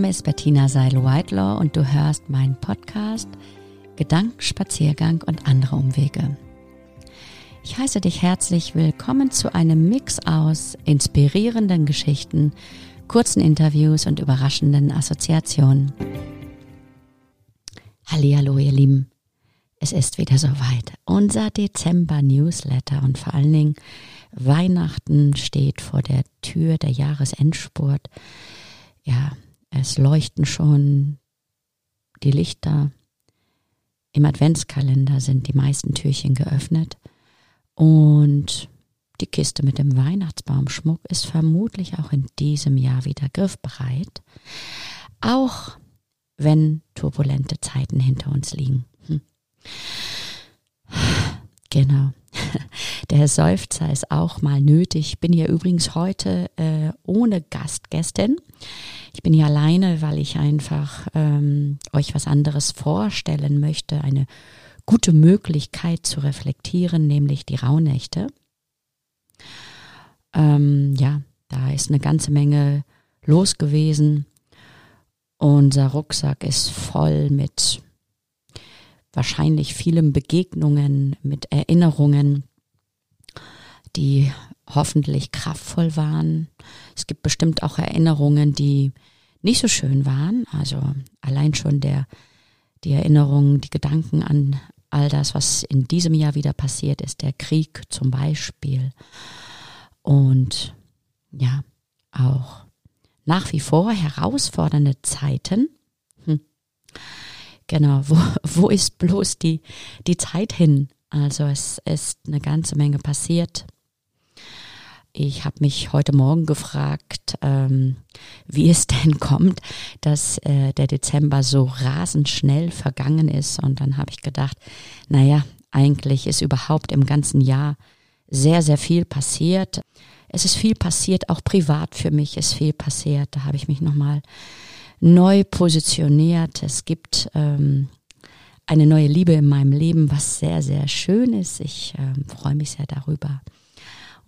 Name ist Bettina Seil-Whitelaw und du hörst meinen Podcast Gedankenspaziergang und andere Umwege. Ich heiße dich herzlich willkommen zu einem Mix aus inspirierenden Geschichten, kurzen Interviews und überraschenden Assoziationen. Hallo, ihr Lieben. Es ist wieder soweit. Unser Dezember-Newsletter und vor allen Dingen Weihnachten steht vor der Tür, der Jahresendspurt. Ja, es leuchten schon die Lichter. Im Adventskalender sind die meisten Türchen geöffnet. Und die Kiste mit dem Weihnachtsbaumschmuck ist vermutlich auch in diesem Jahr wieder griffbereit. Auch wenn turbulente Zeiten hinter uns liegen. Hm. Genau. Der Seufzer ist auch mal nötig. Ich bin hier übrigens heute äh, ohne Gastgästin. Ich bin hier alleine, weil ich einfach ähm, euch was anderes vorstellen möchte. Eine gute Möglichkeit zu reflektieren, nämlich die Rauhnächte. Ähm, ja, da ist eine ganze Menge los gewesen. Unser Rucksack ist voll mit wahrscheinlich vielen Begegnungen, mit Erinnerungen, die hoffentlich kraftvoll waren. Es gibt bestimmt auch Erinnerungen, die nicht so schön waren. Also allein schon der, die Erinnerungen, die Gedanken an all das, was in diesem Jahr wieder passiert ist, der Krieg zum Beispiel. Und ja, auch nach wie vor herausfordernde Zeiten. Hm. Genau, wo, wo ist bloß die, die Zeit hin? Also es ist eine ganze Menge passiert. Ich habe mich heute Morgen gefragt, ähm, wie es denn kommt, dass äh, der Dezember so rasend schnell vergangen ist. Und dann habe ich gedacht, naja, eigentlich ist überhaupt im ganzen Jahr sehr, sehr viel passiert. Es ist viel passiert, auch privat für mich ist viel passiert. Da habe ich mich nochmal neu positioniert. Es gibt ähm, eine neue Liebe in meinem Leben, was sehr, sehr schön ist. Ich ähm, freue mich sehr darüber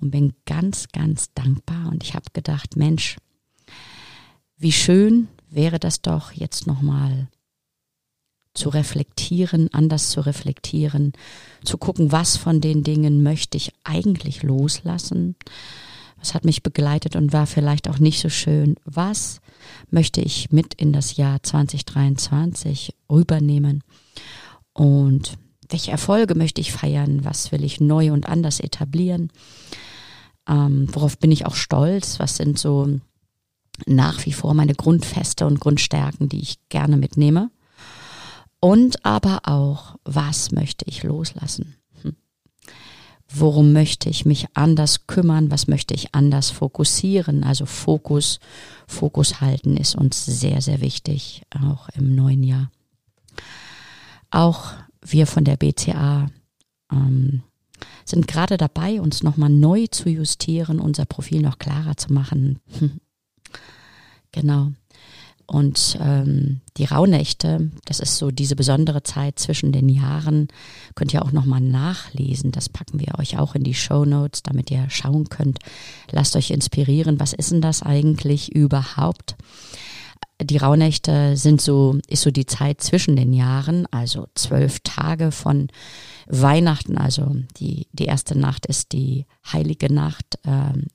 und bin ganz, ganz dankbar. Und ich habe gedacht, Mensch, wie schön wäre das doch jetzt nochmal zu reflektieren, anders zu reflektieren, zu gucken, was von den Dingen möchte ich eigentlich loslassen, was hat mich begleitet und war vielleicht auch nicht so schön, was möchte ich mit in das Jahr 2023 rübernehmen? Und welche Erfolge möchte ich feiern, was will ich neu und anders etablieren ähm, worauf bin ich auch stolz? Was sind so nach wie vor meine Grundfeste und Grundstärken, die ich gerne mitnehme? Und aber auch, was möchte ich loslassen? Hm. Worum möchte ich mich anders kümmern? Was möchte ich anders fokussieren? Also Fokus, Fokus halten ist uns sehr, sehr wichtig, auch im neuen Jahr. Auch wir von der BCA ähm, sind gerade dabei, uns nochmal neu zu justieren, unser Profil noch klarer zu machen. genau. Und ähm, die Rauhnächte, das ist so diese besondere Zeit zwischen den Jahren, könnt ihr auch nochmal nachlesen. Das packen wir euch auch in die Show Notes, damit ihr schauen könnt. Lasst euch inspirieren. Was ist denn das eigentlich überhaupt? Die Rauhnächte sind so, ist so die Zeit zwischen den Jahren, also zwölf Tage von Weihnachten, also die, die erste Nacht ist die heilige Nacht, ähm,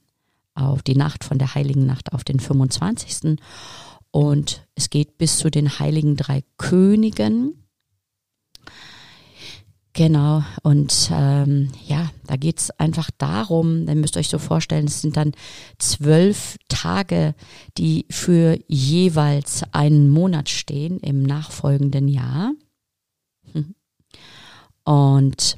auf die Nacht von der heiligen Nacht auf den 25. Und es geht bis zu den heiligen drei Königen. Genau, und ähm, ja, da geht's einfach darum, dann müsst ihr euch so vorstellen, es sind dann zwölf Tage, die für jeweils einen Monat stehen im nachfolgenden Jahr. Hm. Und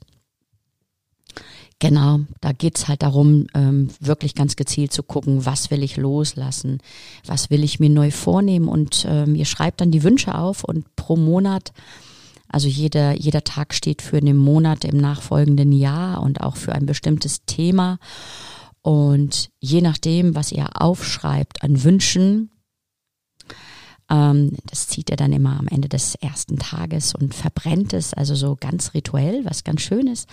Genau, da geht's halt darum, ähm, wirklich ganz gezielt zu gucken, was will ich loslassen, was will ich mir neu vornehmen und ähm, ihr schreibt dann die Wünsche auf und pro Monat, also jeder, jeder Tag steht für einen Monat im nachfolgenden Jahr und auch für ein bestimmtes Thema. Und je nachdem, was ihr aufschreibt an Wünschen, ähm, das zieht er dann immer am Ende des ersten Tages und verbrennt es, also so ganz rituell, was ganz schön ist.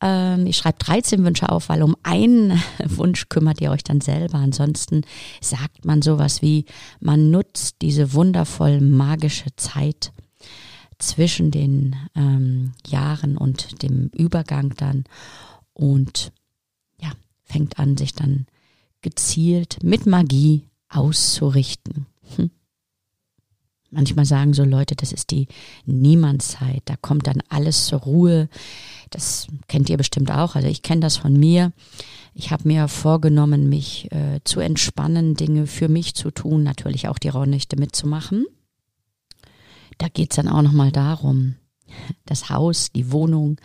ähm, ich schreibe 13 Wünsche auf, weil um einen Wunsch kümmert ihr euch dann selber. Ansonsten sagt man sowas wie, man nutzt diese wundervoll magische Zeit zwischen den ähm, Jahren und dem Übergang dann und ja, fängt an, sich dann gezielt mit Magie auszurichten. Hm. Manchmal sagen so Leute, das ist die Niemandszeit, da kommt dann alles zur Ruhe. Das kennt ihr bestimmt auch. Also ich kenne das von mir. Ich habe mir vorgenommen, mich äh, zu entspannen, Dinge für mich zu tun, natürlich auch die Rauhnächte mitzumachen. Da geht's dann auch nochmal darum, das Haus, die Wohnung,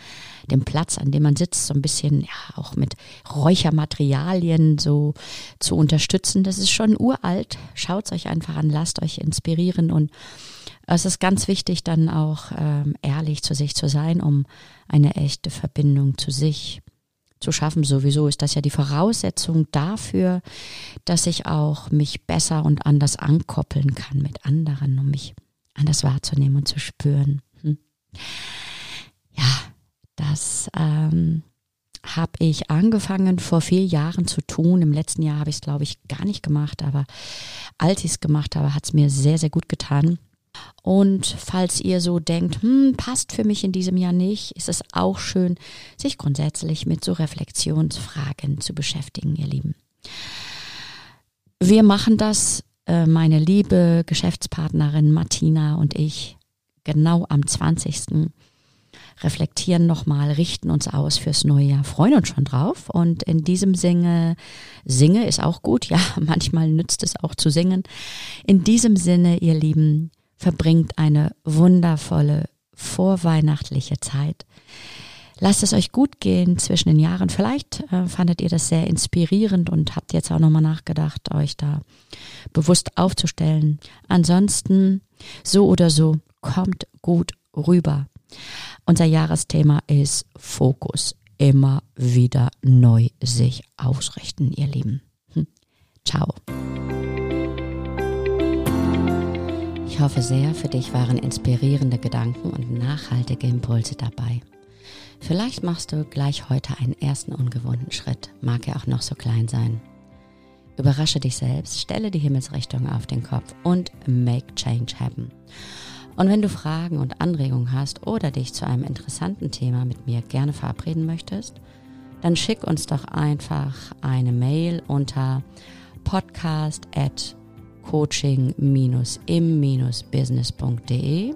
den Platz, an dem man sitzt, so ein bisschen ja auch mit Räuchermaterialien so zu unterstützen. Das ist schon uralt. Schaut's euch einfach an, lasst euch inspirieren und es ist ganz wichtig, dann auch ähm, ehrlich zu sich zu sein, um eine echte Verbindung zu sich zu schaffen. Sowieso ist das ja die Voraussetzung dafür, dass ich auch mich besser und anders ankoppeln kann mit anderen, um mich anders wahrzunehmen und zu spüren. Hm. Ja, das ähm, habe ich angefangen vor vier Jahren zu tun. Im letzten Jahr habe ich es, glaube ich, gar nicht gemacht, aber als ich es gemacht habe, hat es mir sehr, sehr gut getan. Und falls ihr so denkt, hm, passt für mich in diesem Jahr nicht, ist es auch schön, sich grundsätzlich mit so Reflexionsfragen zu beschäftigen, ihr Lieben. Wir machen das, meine liebe Geschäftspartnerin Martina und ich, genau am 20 reflektieren nochmal, richten uns aus fürs neue Jahr, freuen uns schon drauf. Und in diesem Sinne, singe ist auch gut, ja, manchmal nützt es auch zu singen. In diesem Sinne, ihr Lieben, verbringt eine wundervolle vorweihnachtliche Zeit. Lasst es euch gut gehen zwischen den Jahren. Vielleicht äh, fandet ihr das sehr inspirierend und habt jetzt auch nochmal nachgedacht, euch da bewusst aufzustellen. Ansonsten, so oder so, kommt gut rüber. Unser Jahresthema ist Fokus. Immer wieder neu sich ausrichten, ihr Lieben. Hm. Ciao. Ich hoffe sehr, für dich waren inspirierende Gedanken und nachhaltige Impulse dabei. Vielleicht machst du gleich heute einen ersten ungewohnten Schritt, mag er auch noch so klein sein. Überrasche dich selbst, stelle die Himmelsrichtung auf den Kopf und make change happen. Und wenn du Fragen und Anregungen hast oder dich zu einem interessanten Thema mit mir gerne verabreden möchtest, dann schick uns doch einfach eine Mail unter podcast at coaching-im-business.de.